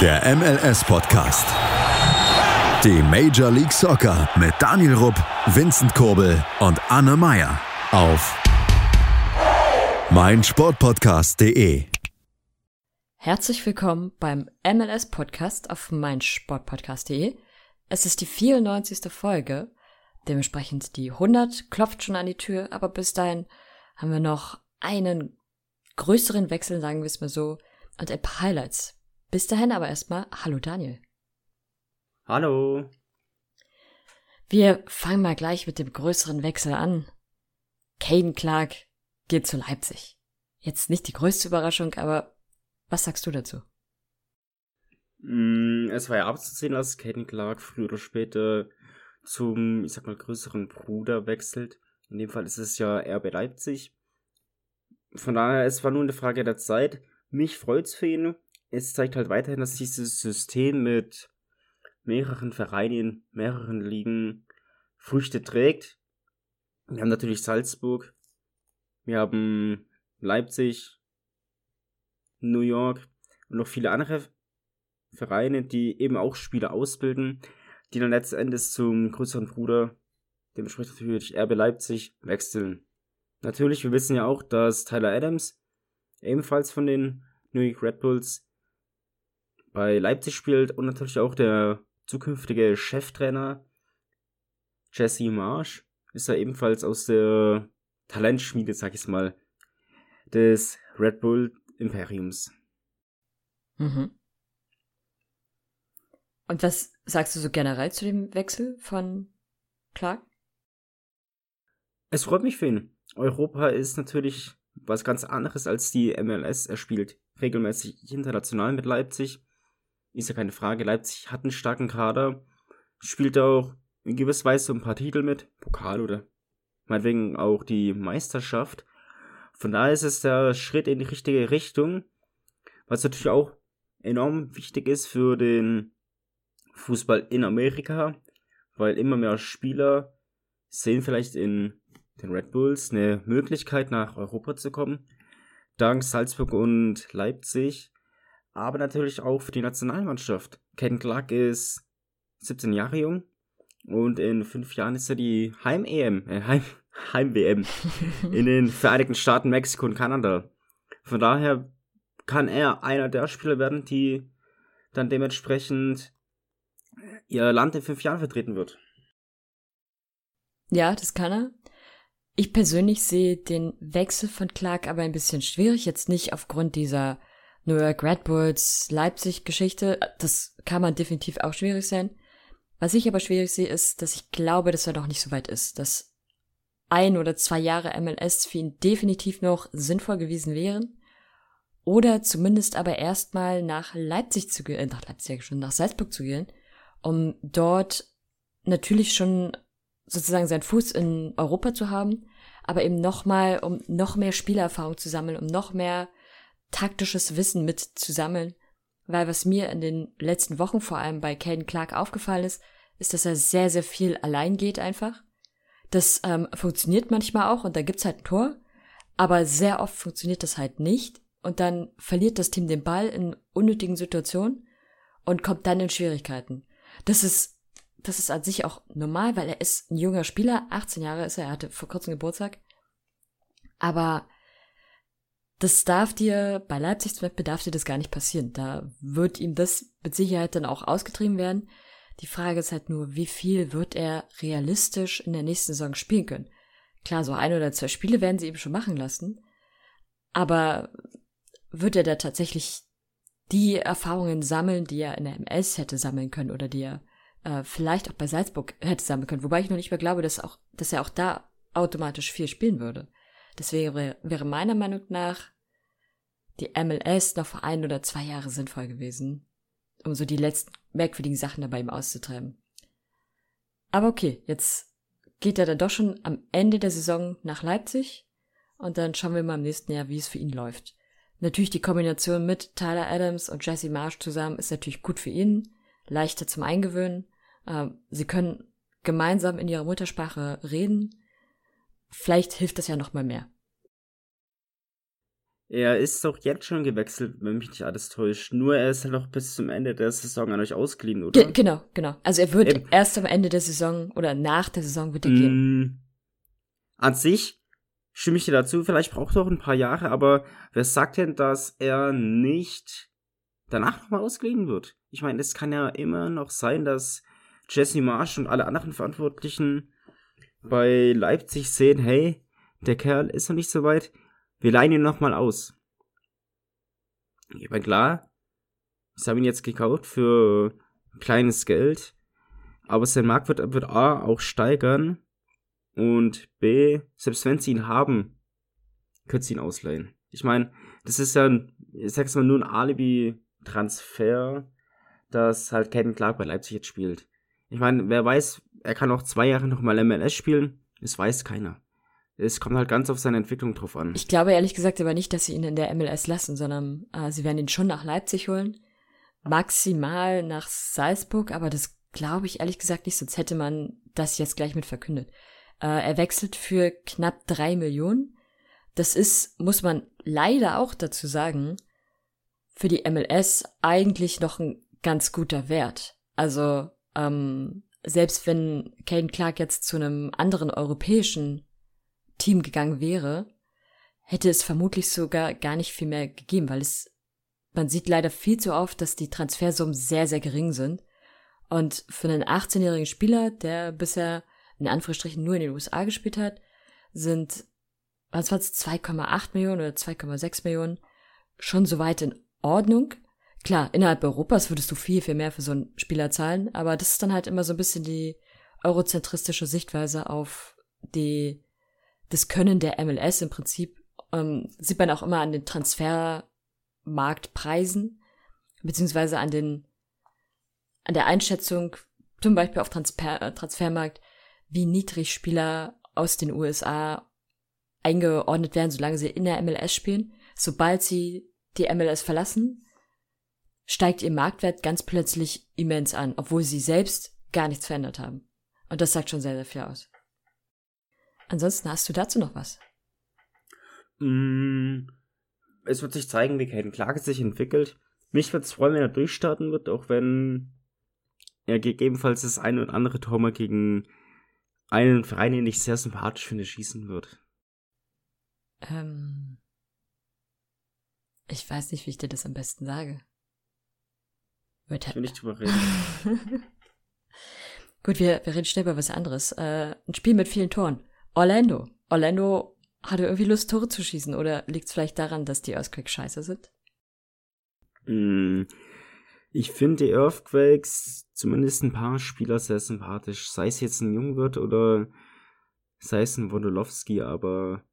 Der MLS-Podcast. Die Major League Soccer mit Daniel Rupp, Vincent Kurbel und Anne Meyer auf meinsportpodcast.de. Herzlich willkommen beim MLS-Podcast auf meinsportpodcast.de. Es ist die 94. Folge. Dementsprechend die 100 klopft schon an die Tür, aber bis dahin haben wir noch einen größeren Wechsel, sagen wir es mal so, und ein paar Highlights. Bis dahin aber erstmal, hallo Daniel. Hallo. Wir fangen mal gleich mit dem größeren Wechsel an. Caden Clark geht zu Leipzig. Jetzt nicht die größte Überraschung, aber was sagst du dazu? Mm, es war ja abzusehen, dass Caden Clark früher oder später zum, ich sag mal, größeren Bruder wechselt. In dem Fall ist es ja RB Leipzig. Von daher, es war nur eine Frage der Zeit. Mich freut's für ihn es zeigt halt weiterhin, dass dieses System mit mehreren Vereinen, mehreren Ligen Früchte trägt. Wir haben natürlich Salzburg, wir haben Leipzig, New York und noch viele andere Vereine, die eben auch Spieler ausbilden, die dann letzten Endes zum größeren Bruder, dementsprechend natürlich RB Leipzig, wechseln. Natürlich, wir wissen ja auch, dass Tyler Adams ebenfalls von den New York Red Bulls bei Leipzig spielt und natürlich auch der zukünftige Cheftrainer Jesse Marsh ist er ebenfalls aus der Talentschmiede, sag ich mal, des Red Bull Imperiums. Mhm. Und was sagst du so generell zu dem Wechsel von Clark? Es freut mich für ihn. Europa ist natürlich was ganz anderes als die MLS. Er spielt regelmäßig international mit Leipzig ist ja keine Frage. Leipzig hat einen starken Kader, spielt auch in gewisser Weise ein paar Titel mit, Pokal oder meinetwegen auch die Meisterschaft. Von daher ist es der Schritt in die richtige Richtung, was natürlich auch enorm wichtig ist für den Fußball in Amerika, weil immer mehr Spieler sehen vielleicht in den Red Bulls eine Möglichkeit nach Europa zu kommen. Dank Salzburg und Leipzig aber natürlich auch für die Nationalmannschaft. Ken Clark ist 17 Jahre jung und in fünf Jahren ist er die Heim-EM, äh, Heim, Heim-WM in den Vereinigten Staaten, Mexiko und Kanada. Von daher kann er einer der Spieler werden, die dann dementsprechend ihr Land in fünf Jahren vertreten wird. Ja, das kann er. Ich persönlich sehe den Wechsel von Clark aber ein bisschen schwierig, jetzt nicht aufgrund dieser New York Red Bulls, Leipzig-Geschichte, das kann man definitiv auch schwierig sein. Was ich aber schwierig sehe, ist, dass ich glaube, dass er noch nicht so weit ist, dass ein oder zwei Jahre MLS für ihn definitiv noch sinnvoll gewesen wären. Oder zumindest aber erstmal nach Leipzig zu gehen, äh, nach Leipzig schon, nach Salzburg zu gehen, um dort natürlich schon sozusagen seinen Fuß in Europa zu haben, aber eben nochmal, um noch mehr Spielerfahrung zu sammeln, um noch mehr taktisches Wissen mit zu sammeln, weil was mir in den letzten Wochen vor allem bei Caden Clark aufgefallen ist, ist, dass er sehr, sehr viel allein geht einfach. Das ähm, funktioniert manchmal auch und da gibt's halt ein Tor, aber sehr oft funktioniert das halt nicht und dann verliert das Team den Ball in unnötigen Situationen und kommt dann in Schwierigkeiten. Das ist, das ist an sich auch normal, weil er ist ein junger Spieler, 18 Jahre ist er, er hatte vor kurzem Geburtstag. Aber das darf dir, bei Leipzig zum Beispiel darf dir das gar nicht passieren. Da wird ihm das mit Sicherheit dann auch ausgetrieben werden. Die Frage ist halt nur, wie viel wird er realistisch in der nächsten Saison spielen können? Klar, so ein oder zwei Spiele werden sie eben schon machen lassen. Aber wird er da tatsächlich die Erfahrungen sammeln, die er in der MS hätte sammeln können oder die er äh, vielleicht auch bei Salzburg hätte sammeln können? Wobei ich noch nicht mehr glaube, dass, auch, dass er auch da automatisch viel spielen würde. Das wäre, wäre meiner Meinung nach die MLS noch vor ein oder zwei Jahre sinnvoll gewesen, um so die letzten merkwürdigen Sachen dabei ihm auszutreiben. Aber okay, jetzt geht er dann doch schon am Ende der Saison nach Leipzig und dann schauen wir mal im nächsten Jahr, wie es für ihn läuft. Natürlich die Kombination mit Tyler Adams und Jesse Marsh zusammen ist natürlich gut für ihn, leichter zum Eingewöhnen. Ähm, sie können gemeinsam in ihrer Muttersprache reden vielleicht hilft das ja noch mal mehr. Er ist doch jetzt schon gewechselt, wenn mich nicht alles täuscht. Nur er ist halt noch bis zum Ende der Saison an euch ausgeliehen, oder? Ge genau, genau. Also er wird Eben. erst am Ende der Saison oder nach der Saison wird er gehen. Mm, an sich stimme ich dir dazu, vielleicht braucht er auch ein paar Jahre, aber wer sagt denn, dass er nicht danach nochmal ausgeliehen wird? Ich meine, es kann ja immer noch sein, dass Jesse Marsh und alle anderen Verantwortlichen bei Leipzig sehen, hey, der Kerl ist noch nicht so weit, wir leihen ihn nochmal aus. Ich meine, klar, sie haben ihn jetzt gekauft für kleines Geld, aber sein Markt wird, wird A auch steigern und B, selbst wenn sie ihn haben, können sie ihn ausleihen. Ich meine, das ist ja, ich sag's mal, nur ein Alibi-Transfer, dass halt Caden Clark bei Leipzig jetzt spielt. Ich meine, wer weiß, er kann auch zwei Jahre nochmal MLS spielen, das weiß keiner. Es kommt halt ganz auf seine Entwicklung drauf an. Ich glaube ehrlich gesagt aber nicht, dass sie ihn in der MLS lassen, sondern äh, sie werden ihn schon nach Leipzig holen. Maximal nach Salzburg, aber das glaube ich ehrlich gesagt nicht, sonst hätte man das jetzt gleich mit verkündet. Äh, er wechselt für knapp drei Millionen. Das ist, muss man leider auch dazu sagen, für die MLS eigentlich noch ein ganz guter Wert. Also, ähm, selbst wenn Caden Clark jetzt zu einem anderen europäischen Team gegangen wäre, hätte es vermutlich sogar gar nicht viel mehr gegeben, weil es, man sieht leider viel zu oft, dass die Transfersummen sehr, sehr gering sind. Und für einen 18-jährigen Spieler, der bisher in Anführungsstrichen nur in den USA gespielt hat, sind, was war es, 2,8 Millionen oder 2,6 Millionen schon soweit in Ordnung. Klar, innerhalb Europas würdest du viel, viel mehr für so einen Spieler zahlen, aber das ist dann halt immer so ein bisschen die eurozentristische Sichtweise auf die das Können der MLS im Prinzip ähm, sieht man auch immer an den Transfermarktpreisen, beziehungsweise an den an der Einschätzung, zum Beispiel auf Transfer, äh, Transfermarkt, wie niedrig Spieler aus den USA eingeordnet werden, solange sie in der MLS spielen. Sobald sie die MLS verlassen, steigt ihr Marktwert ganz plötzlich immens an, obwohl sie selbst gar nichts verändert haben. Und das sagt schon sehr, sehr viel aus. Ansonsten hast du dazu noch was? Mm, es wird sich zeigen, wie Caden Clark sich entwickelt. Mich wird es freuen, wenn er durchstarten wird, auch wenn er gegebenenfalls das eine oder andere Tor mal gegen einen Verein, den ich sehr sympathisch finde, schießen wird. Ähm, ich weiß nicht, wie ich dir das am besten sage. Ich will nicht drüber reden. Gut, wir, wir reden schnell über was anderes. Äh, ein Spiel mit vielen Toren. Orlando. Orlando hatte irgendwie Lust, Tore zu schießen. Oder liegt es vielleicht daran, dass die Earthquakes scheiße sind? Mm, ich finde die Earthquakes zumindest ein paar Spieler sehr sympathisch. Sei es jetzt ein Jungwirt oder sei es ein Wondolowski, aber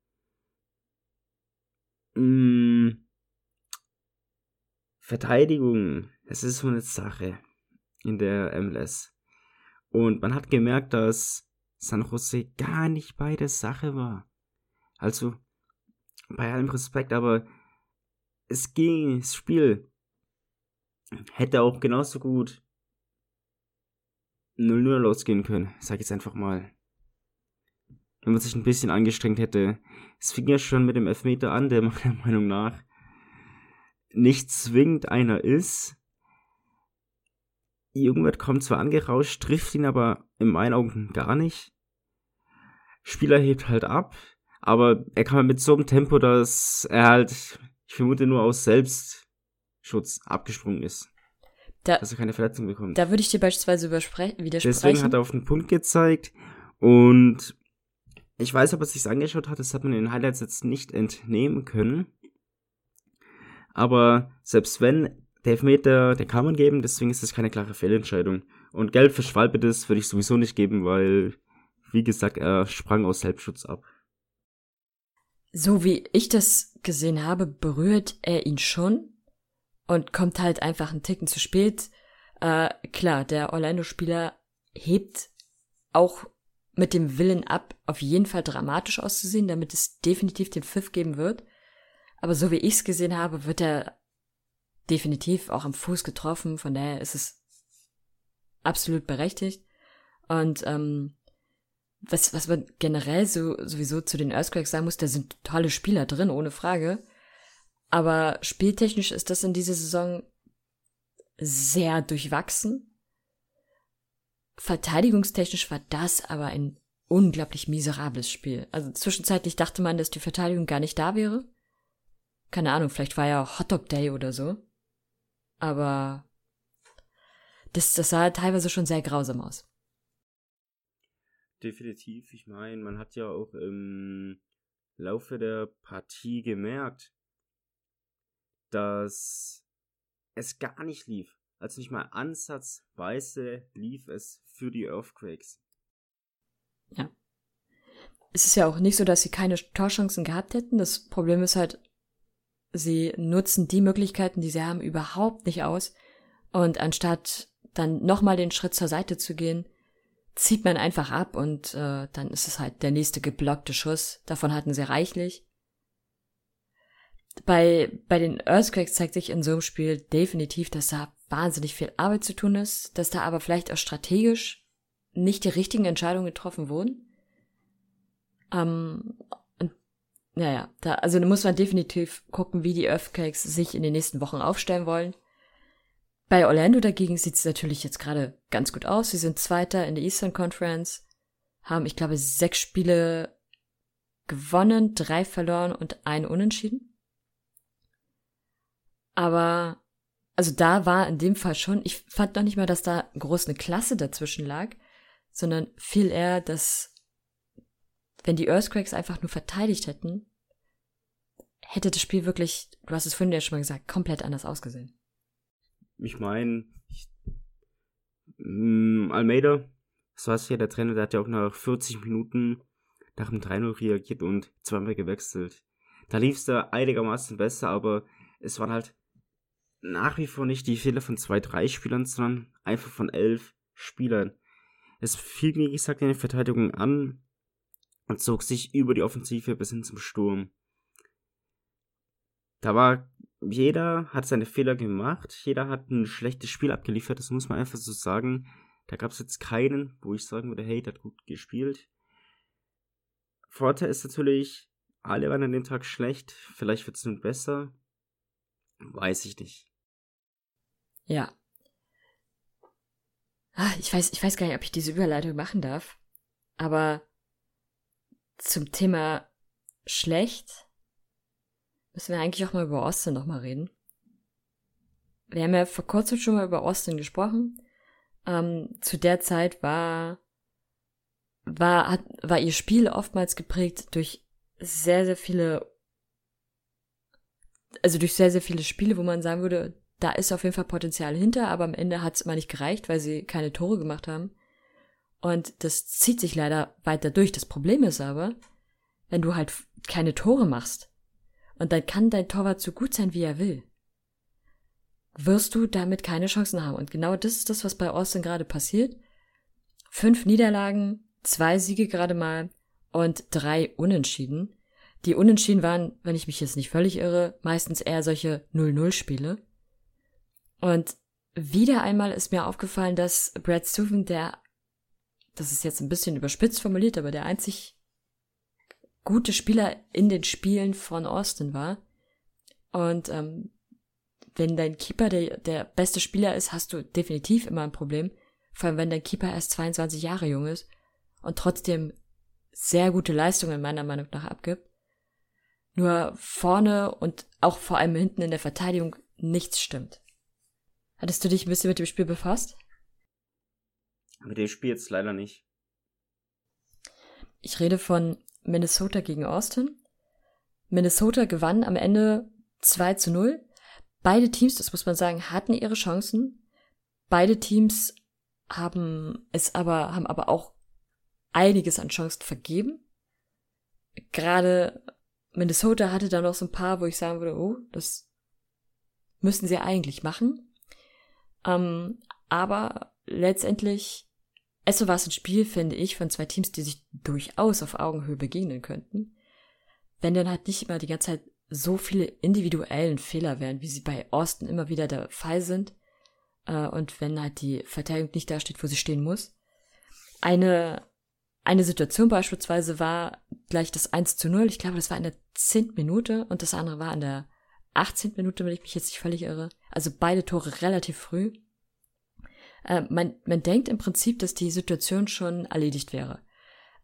mh, mm, Verteidigung, es ist so eine Sache in der MLS. Und man hat gemerkt, dass San Jose gar nicht bei der Sache war. Also, bei allem Respekt, aber es ging, das Spiel hätte auch genauso gut 0-0 losgehen können, sag ich jetzt einfach mal. Wenn man sich ein bisschen angestrengt hätte. Es fing ja schon mit dem Elfmeter an, der meiner Meinung nach nicht zwingend einer ist. Irgendwer kommt zwar angerauscht, trifft ihn aber in meinen Augen gar nicht. Spieler hebt halt ab, aber er kann mit so einem Tempo, dass er halt, ich vermute, nur aus Selbstschutz abgesprungen ist. Da, dass er keine Verletzung bekommt. Da würde ich dir beispielsweise widersprechen. Deswegen hat er auf den Punkt gezeigt und ich weiß, ob er sich angeschaut hat, das hat man in den Highlights jetzt nicht entnehmen können. Aber selbst wenn, der Elfmeter, der kann man geben, deswegen ist das keine klare Fehlentscheidung. Und Gelb für Schwalbe, das würde ich sowieso nicht geben, weil wie gesagt, er sprang aus Selbstschutz ab. So wie ich das gesehen habe, berührt er ihn schon und kommt halt einfach einen Ticken zu spät. Äh, klar, der Orlando-Spieler hebt auch mit dem Willen ab, auf jeden Fall dramatisch auszusehen, damit es definitiv den Pfiff geben wird. Aber so wie ich es gesehen habe, wird er definitiv auch am Fuß getroffen. Von daher ist es absolut berechtigt. Und ähm, was, was man generell so sowieso zu den Earthquakes sagen muss, da sind tolle Spieler drin, ohne Frage. Aber spieltechnisch ist das in dieser Saison sehr durchwachsen. Verteidigungstechnisch war das aber ein unglaublich miserables Spiel. Also zwischenzeitlich dachte man, dass die Verteidigung gar nicht da wäre. Keine Ahnung, vielleicht war ja Hotdog Day oder so. Aber das, das sah teilweise schon sehr grausam aus. Definitiv. Ich meine, man hat ja auch im Laufe der Partie gemerkt, dass es gar nicht lief. Also nicht mal ansatzweise lief es für die Earthquakes. Ja. Es ist ja auch nicht so, dass sie keine Torchancen gehabt hätten. Das Problem ist halt, sie nutzen die Möglichkeiten, die sie haben, überhaupt nicht aus. Und anstatt dann nochmal den Schritt zur Seite zu gehen, zieht man einfach ab und äh, dann ist es halt der nächste geblockte Schuss. Davon hatten sie reichlich. Bei, bei den Earthquakes zeigt sich in so einem Spiel definitiv, dass da wahnsinnig viel Arbeit zu tun ist, dass da aber vielleicht auch strategisch nicht die richtigen Entscheidungen getroffen wurden. Ähm, naja, da, also da muss man definitiv gucken, wie die Earthquakes sich in den nächsten Wochen aufstellen wollen. Bei Orlando dagegen sieht es natürlich jetzt gerade ganz gut aus. Sie sind Zweiter in der Eastern Conference, haben, ich glaube, sechs Spiele gewonnen, drei verloren und ein Unentschieden. Aber, also da war in dem Fall schon, ich fand noch nicht mal, dass da groß eine Klasse dazwischen lag, sondern viel eher, dass wenn die Earthquakes einfach nur verteidigt hätten, hätte das Spiel wirklich, du hast es vorhin ja schon mal gesagt, komplett anders ausgesehen. Ich meine, mm, Almeida, so heißt ja der Trainer, der hat ja auch nach 40 Minuten nach dem 3-0 reagiert und zweimal gewechselt. Da lief es da einigermaßen besser, aber es waren halt nach wie vor nicht die Fehler von zwei, drei Spielern, sondern einfach von elf Spielern. Es fiel, wie gesagt, in der Verteidigung an und zog sich über die Offensive bis hin zum Sturm. Da war, jeder hat seine Fehler gemacht, jeder hat ein schlechtes Spiel abgeliefert, das muss man einfach so sagen. Da gab es jetzt keinen, wo ich sagen würde, hey, der hat gut gespielt. Vorteil ist natürlich, alle waren an dem Tag schlecht, vielleicht wird es nun besser. Weiß ich nicht. Ja. Ah, ich weiß, ich weiß gar nicht, ob ich diese Überleitung machen darf. Aber zum Thema schlecht müssen wir eigentlich auch mal über Austin nochmal reden. Wir haben ja vor kurzem schon mal über Austin gesprochen. Ähm, zu der Zeit war, war, hat, war ihr Spiel oftmals geprägt durch sehr, sehr viele, also durch sehr, sehr viele Spiele, wo man sagen würde, da ist auf jeden Fall Potenzial hinter, aber am Ende hat es immer nicht gereicht, weil sie keine Tore gemacht haben. Und das zieht sich leider weiter durch. Das Problem ist aber, wenn du halt keine Tore machst, und dann kann dein Torwart so gut sein, wie er will, wirst du damit keine Chancen haben. Und genau das ist das, was bei Austin gerade passiert. Fünf Niederlagen, zwei Siege gerade mal und drei Unentschieden. Die Unentschieden waren, wenn ich mich jetzt nicht völlig irre, meistens eher solche 0-0-Spiele. Und wieder einmal ist mir aufgefallen, dass Brad Steuven, der, das ist jetzt ein bisschen überspitzt formuliert, aber der einzig gute Spieler in den Spielen von Austin war. Und ähm, wenn dein Keeper der, der beste Spieler ist, hast du definitiv immer ein Problem. Vor allem, wenn dein Keeper erst 22 Jahre jung ist und trotzdem sehr gute Leistungen meiner Meinung nach abgibt. Nur vorne und auch vor allem hinten in der Verteidigung nichts stimmt. Hattest du dich ein bisschen mit dem Spiel befasst? Mit dem Spiel jetzt leider nicht. Ich rede von Minnesota gegen Austin. Minnesota gewann am Ende 2 zu 0. Beide Teams, das muss man sagen, hatten ihre Chancen. Beide Teams haben es aber, haben aber auch einiges an Chancen vergeben. Gerade Minnesota hatte da noch so ein paar, wo ich sagen würde, oh, das müssen sie eigentlich machen. Ähm, aber letztendlich, es war es ein Spiel, finde ich, von zwei Teams, die sich durchaus auf Augenhöhe begegnen könnten. Wenn dann halt nicht immer die ganze Zeit so viele individuellen Fehler wären, wie sie bei Austin immer wieder der Fall sind. Äh, und wenn halt die Verteidigung nicht da steht, wo sie stehen muss. Eine, eine Situation beispielsweise war gleich das 1 zu 0. Ich glaube, das war in der 10. Minute und das andere war in der 18. Minute, wenn ich mich jetzt nicht völlig irre. Also beide Tore relativ früh. Äh, man, man denkt im Prinzip, dass die Situation schon erledigt wäre.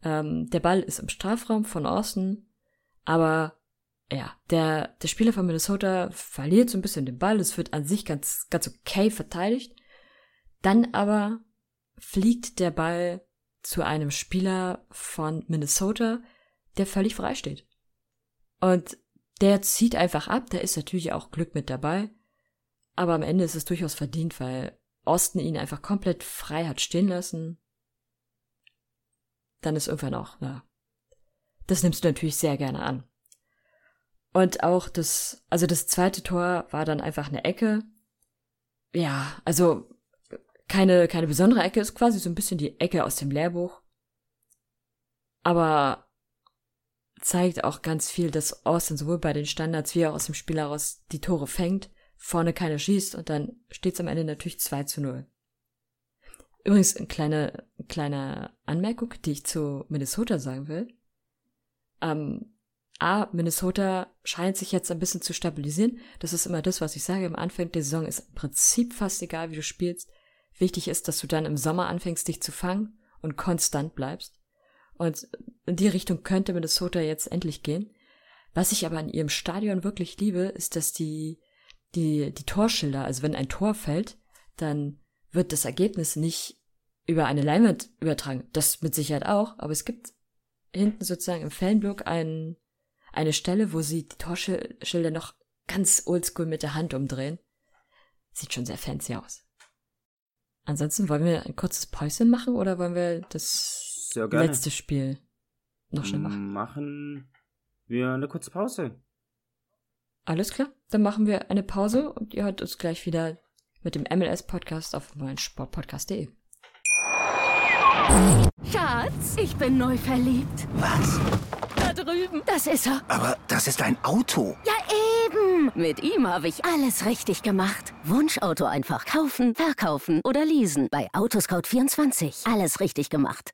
Ähm, der Ball ist im Strafraum von Austin, aber ja, der, der Spieler von Minnesota verliert so ein bisschen den Ball. Es wird an sich ganz, ganz okay verteidigt. Dann aber fliegt der Ball zu einem Spieler von Minnesota, der völlig frei steht. Und der zieht einfach ab, da ist natürlich auch Glück mit dabei. Aber am Ende ist es durchaus verdient, weil Austin ihn einfach komplett frei hat stehen lassen. Dann ist irgendwann auch, ja. Das nimmst du natürlich sehr gerne an. Und auch das, also das zweite Tor war dann einfach eine Ecke. Ja, also keine, keine besondere Ecke, ist quasi so ein bisschen die Ecke aus dem Lehrbuch. Aber zeigt auch ganz viel, dass Austin sowohl bei den Standards wie auch aus dem Spiel heraus die Tore fängt, vorne keiner schießt und dann steht es am Ende natürlich 2 zu 0. Übrigens, eine kleine, kleine Anmerkung, die ich zu Minnesota sagen will. Ähm, A, Minnesota scheint sich jetzt ein bisschen zu stabilisieren. Das ist immer das, was ich sage. Am Anfang der Saison ist im Prinzip fast egal, wie du spielst. Wichtig ist, dass du dann im Sommer anfängst, dich zu fangen und konstant bleibst. Und in die Richtung könnte Minnesota jetzt endlich gehen. Was ich aber an ihrem Stadion wirklich liebe, ist, dass die, die, die Torschilder, also wenn ein Tor fällt, dann wird das Ergebnis nicht über eine Leinwand übertragen. Das mit Sicherheit auch, aber es gibt hinten sozusagen im Fanblock ein, eine Stelle, wo sie die Torschilder noch ganz oldschool mit der Hand umdrehen. Sieht schon sehr fancy aus. Ansonsten wollen wir ein kurzes Päuschen machen oder wollen wir das. Letztes Spiel. Noch schnell machen. Machen wir eine kurze Pause. Alles klar, dann machen wir eine Pause und ihr hört uns gleich wieder mit dem MLS-Podcast auf meinsportpodcast.de. Schatz, ich bin neu verliebt. Was? Da drüben. Das ist er. Aber das ist ein Auto. Ja, eben. Mit ihm habe ich alles richtig gemacht. Wunschauto einfach kaufen, verkaufen oder leasen. Bei Autoscout24. Alles richtig gemacht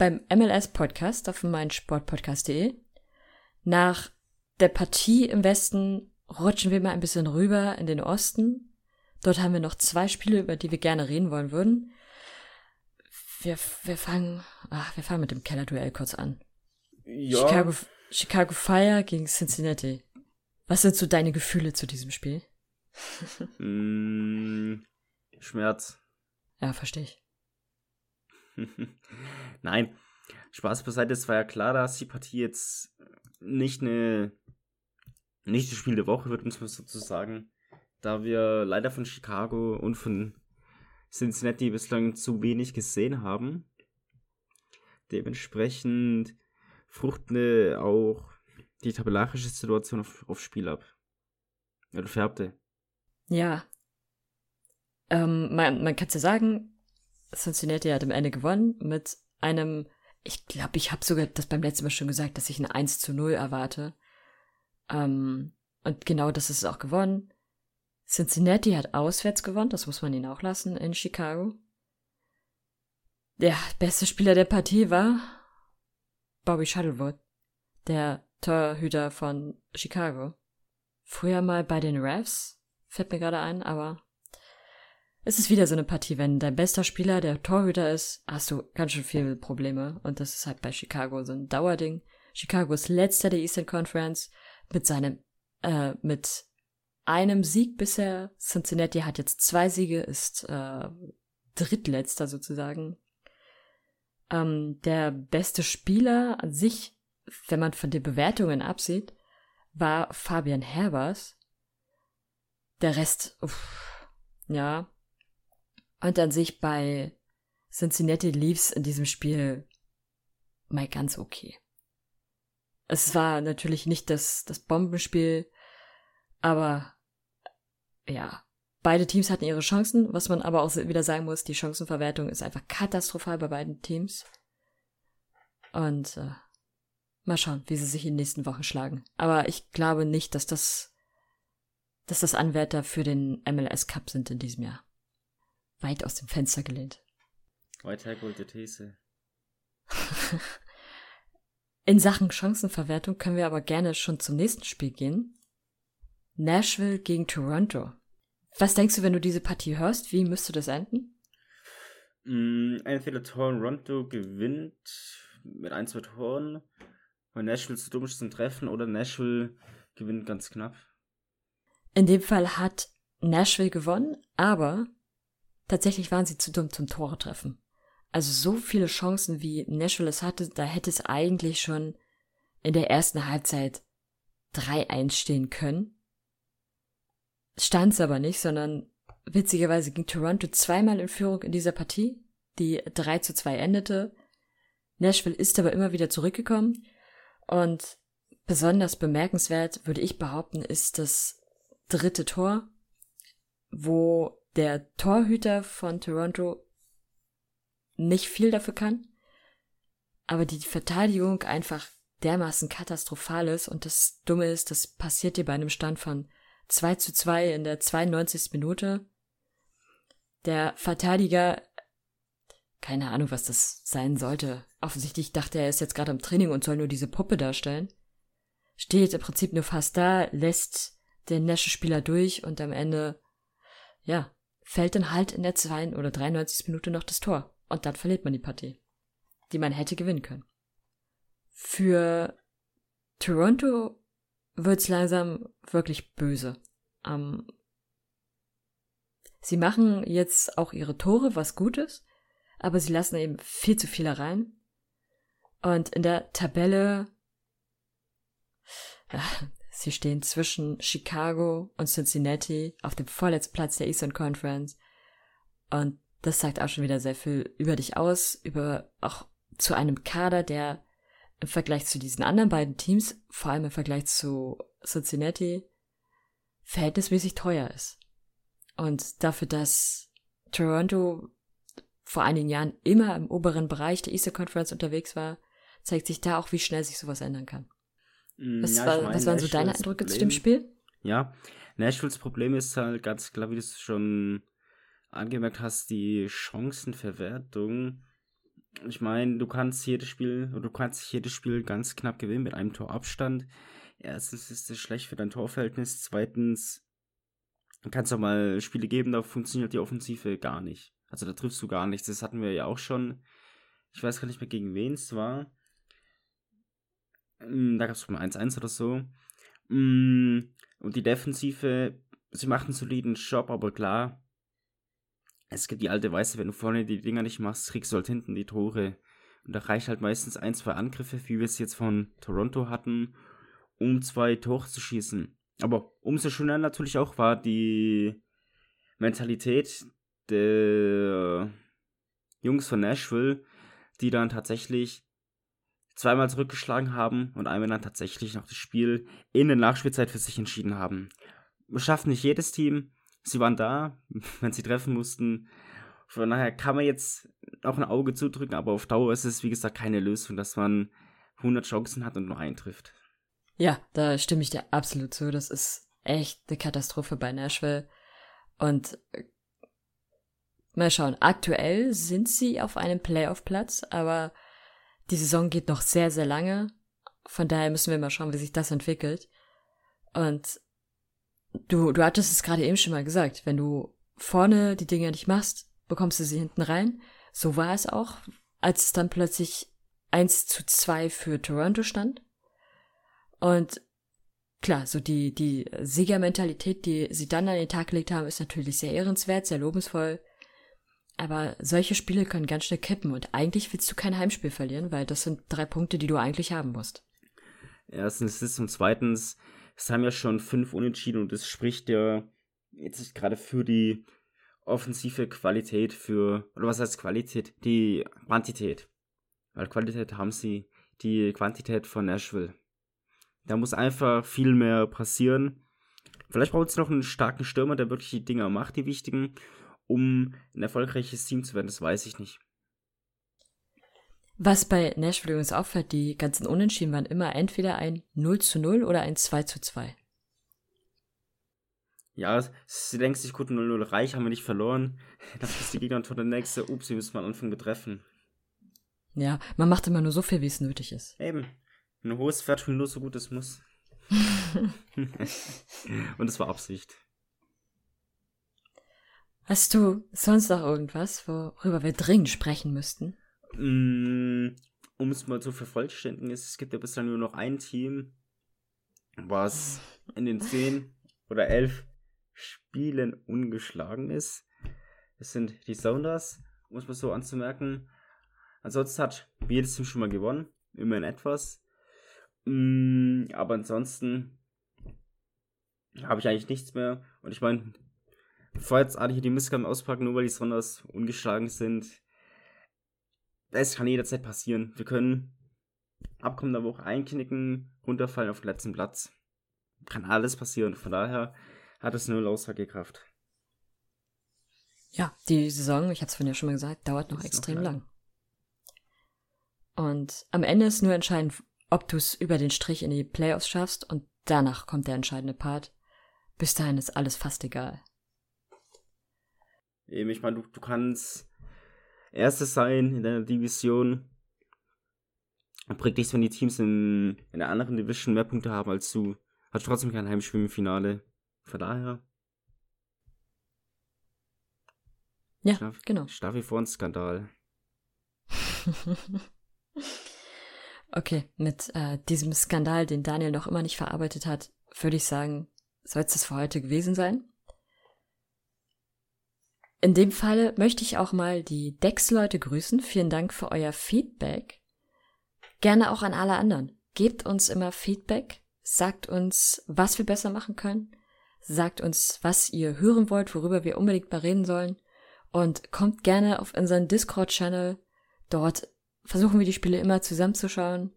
beim MLS-Podcast auf meinsportpodcast.de. Nach der Partie im Westen rutschen wir mal ein bisschen rüber in den Osten. Dort haben wir noch zwei Spiele, über die wir gerne reden wollen würden. Wir, wir fangen, ach, wir fangen mit dem Kellerduell kurz an. Ja. Chicago, Chicago Fire gegen Cincinnati. Was sind so deine Gefühle zu diesem Spiel? mm, Schmerz. Ja, verstehe ich. Nein, Spaß beiseite, es war ja klar, dass die Partie jetzt nicht eine nicht das Spiel der Woche wird, muss man sozusagen, da wir leider von Chicago und von Cincinnati bislang zu wenig gesehen haben. Dementsprechend fruchtende auch die tabellarische Situation auf, auf Spiel ab. Oder färbte. Ja. Ähm, man man kann es ja sagen, Cincinnati hat am Ende gewonnen mit einem, ich glaube, ich habe sogar das beim letzten Mal schon gesagt, dass ich ein 1 zu 0 erwarte. Ähm, und genau das ist auch gewonnen. Cincinnati hat auswärts gewonnen, das muss man ihnen auch lassen, in Chicago. Der beste Spieler der Partie war Bobby Shuttlewood, der Torhüter von Chicago. Früher mal bei den Refs, fällt mir gerade ein, aber es ist wieder so eine Partie, wenn dein bester Spieler der Torhüter ist, hast du ganz schön viele Probleme. Und das ist halt bei Chicago so ein Dauerding. Chicago ist letzter der Eastern Conference mit seinem, äh, mit einem Sieg bisher. Cincinnati hat jetzt zwei Siege, ist äh, drittletzter sozusagen. Ähm, der beste Spieler an sich, wenn man von den Bewertungen absieht, war Fabian Herbers. Der Rest, uff, ja, und an sich bei Cincinnati Leafs in diesem Spiel mal ganz okay. Es war natürlich nicht das, das Bombenspiel, Aber ja, beide Teams hatten ihre Chancen, was man aber auch wieder sagen muss, die Chancenverwertung ist einfach katastrophal bei beiden Teams. Und äh, mal schauen, wie sie sich in den nächsten Wochen schlagen. Aber ich glaube nicht, dass das, dass das Anwärter für den MLS Cup sind in diesem Jahr. Weit aus dem Fenster gelehnt. Weit hergeholte These. In Sachen Chancenverwertung können wir aber gerne schon zum nächsten Spiel gehen. Nashville gegen Toronto. Was denkst du, wenn du diese Partie hörst? Wie müsste das enden? Mm, entweder Toronto gewinnt mit ein, zwei Toren, weil Nashville zu dumm ist zum Treffen, oder Nashville gewinnt ganz knapp. In dem Fall hat Nashville gewonnen, aber tatsächlich waren sie zu dumm zum Tore treffen. Also so viele Chancen, wie Nashville es hatte, da hätte es eigentlich schon in der ersten Halbzeit 3-1 stehen können. Stand es aber nicht, sondern witzigerweise ging Toronto zweimal in Führung in dieser Partie, die 3 zu 2 endete. Nashville ist aber immer wieder zurückgekommen und besonders bemerkenswert, würde ich behaupten, ist das dritte Tor, wo der Torhüter von Toronto nicht viel dafür kann, aber die Verteidigung einfach dermaßen katastrophal ist und das Dumme ist, das passiert dir bei einem Stand von 2 zu 2 in der 92. Minute. Der Verteidiger, keine Ahnung, was das sein sollte. Offensichtlich dachte er, er ist jetzt gerade im Training und soll nur diese Puppe darstellen. Steht im Prinzip nur fast da, lässt den Nesche-Spieler durch und am Ende, ja, fällt dann halt in der 2 oder 93. Minute noch das Tor. Und dann verliert man die Partie, die man hätte gewinnen können. Für Toronto wird's langsam wirklich böse. Ähm, sie machen jetzt auch ihre Tore, was gut ist, aber sie lassen eben viel zu viele rein. Und in der Tabelle, sie stehen zwischen Chicago und Cincinnati auf dem vorletzten Platz der Eastern Conference. Und das sagt auch schon wieder sehr viel über dich aus, über auch zu einem Kader, der im Vergleich zu diesen anderen beiden Teams, vor allem im Vergleich zu Cincinnati, verhältnismäßig teuer ist. Und dafür, dass Toronto vor einigen Jahren immer im oberen Bereich der Easter Conference unterwegs war, zeigt sich da auch, wie schnell sich sowas ändern kann. Was, ja, war, meine, was waren so deine Eindrücke Problem, zu dem Spiel? Ja, Nashvilles Problem ist halt ganz klar, wie du es schon angemerkt hast, die Chancenverwertung. Ich meine, du kannst jedes Spiel, du kannst jedes Spiel ganz knapp gewinnen mit einem Torabstand. Erstens ist es schlecht für dein Torverhältnis. Zweitens kannst du auch mal Spiele geben, da funktioniert die Offensive gar nicht. Also da triffst du gar nichts. Das hatten wir ja auch schon. Ich weiß gar nicht mehr, gegen wen es war. Hm, da gab es mal 1-1 oder so. Hm, und die Defensive, sie macht einen soliden Job, aber klar, es gibt die alte Weise, wenn du vorne die Dinger nicht machst, kriegst du halt hinten die Tore. Und da reicht halt meistens ein, zwei Angriffe, wie wir es jetzt von Toronto hatten, um zwei Tore zu schießen. Aber umso schöner natürlich auch war die Mentalität der Jungs von Nashville, die dann tatsächlich zweimal zurückgeschlagen haben und einmal dann tatsächlich noch das Spiel in der Nachspielzeit für sich entschieden haben. Schafft nicht jedes Team, sie waren da, wenn sie treffen mussten. Von daher kann man jetzt auch ein Auge zudrücken, aber auf Dauer ist es, wie gesagt, keine Lösung, dass man 100 Chancen hat und nur einen trifft. Ja, da stimme ich dir absolut zu. Das ist echt eine Katastrophe bei Nashville. Und äh, mal schauen, aktuell sind sie auf einem Playoff-Platz, aber die Saison geht noch sehr, sehr lange. Von daher müssen wir mal schauen, wie sich das entwickelt. Und du, du hattest es gerade eben schon mal gesagt, wenn du vorne die Dinge nicht machst, bekommst du sie hinten rein. So war es auch, als es dann plötzlich 1 zu 2 für Toronto stand. Und klar, so die, die Siegermentalität, die sie dann an den Tag gelegt haben, ist natürlich sehr ehrenswert, sehr lobensvoll. Aber solche Spiele können ganz schnell kippen und eigentlich willst du kein Heimspiel verlieren, weil das sind drei Punkte, die du eigentlich haben musst. Erstens ist und zweitens, es haben ja schon fünf Unentschieden und das spricht ja jetzt gerade für die offensive Qualität für, oder was heißt Qualität? Die Quantität. Weil Qualität haben sie, die Quantität von Nashville. Da muss einfach viel mehr passieren. Vielleicht braucht es noch einen starken Stürmer, der wirklich die Dinger macht, die wichtigen, um ein erfolgreiches Team zu werden. Das weiß ich nicht. Was bei Nashville übrigens auffällt, die ganzen Unentschieden waren immer entweder ein 0 zu 0 oder ein 2 zu 2. Ja, sie denkt sich, gut, 0-0 reich, haben wir nicht verloren. Dann ist die Gegner der nächste, ups, sie müssen mal anfangen betreffen. Ja, man macht immer nur so viel, wie es nötig ist. Eben. Ein hohes Pferd nur so gut es muss. Und es war Absicht. Hast du sonst noch irgendwas, worüber wir dringend sprechen müssten? Mm, um es mal zu vervollständigen, es gibt ja bislang nur noch ein Team, was in den zehn oder elf Spielen ungeschlagen ist. Das sind die Sounders, um es mal so anzumerken. Ansonsten hat jedes Team schon mal gewonnen, immerhin etwas. Mm, aber ansonsten habe ich eigentlich nichts mehr. Und ich meine, bevor jetzt alle hier die Missgaben auspacken, nur weil die Sounders ungeschlagen sind, es kann jederzeit passieren. Wir können abkommender Woche einknicken, runterfallen auf den letzten Platz. Kann alles passieren. Von daher hat es null Aussagekraft. Ja, die Saison, ich hatte es vorhin ja schon mal gesagt, dauert noch extrem noch lang. lang. Und am Ende ist nur entscheidend, ob du es über den Strich in die Playoffs schaffst und danach kommt der entscheidende Part. Bis dahin ist alles fast egal. Eben, ich meine, du, du kannst Erstes sein in deiner Division. Bringt nichts, wenn die Teams in, in einer anderen Division mehr Punkte haben als du. Hat trotzdem kein Heimspiel im Finale. Von daher. Ja, Schlaf- genau. Staff wie vor ein Skandal. Okay, mit äh, diesem Skandal, den Daniel noch immer nicht verarbeitet hat, würde ich sagen, soll es das für heute gewesen sein. In dem Falle möchte ich auch mal die Dex-Leute grüßen. Vielen Dank für euer Feedback. Gerne auch an alle anderen. Gebt uns immer Feedback. Sagt uns, was wir besser machen können. Sagt uns, was ihr hören wollt, worüber wir unbedingt mal reden sollen. Und kommt gerne auf unseren Discord-Channel. Dort versuchen wir die Spiele immer zusammenzuschauen.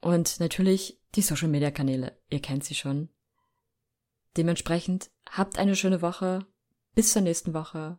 Und natürlich die Social-Media-Kanäle. Ihr kennt sie schon. Dementsprechend habt eine schöne Woche. Bis zur nächsten Woche.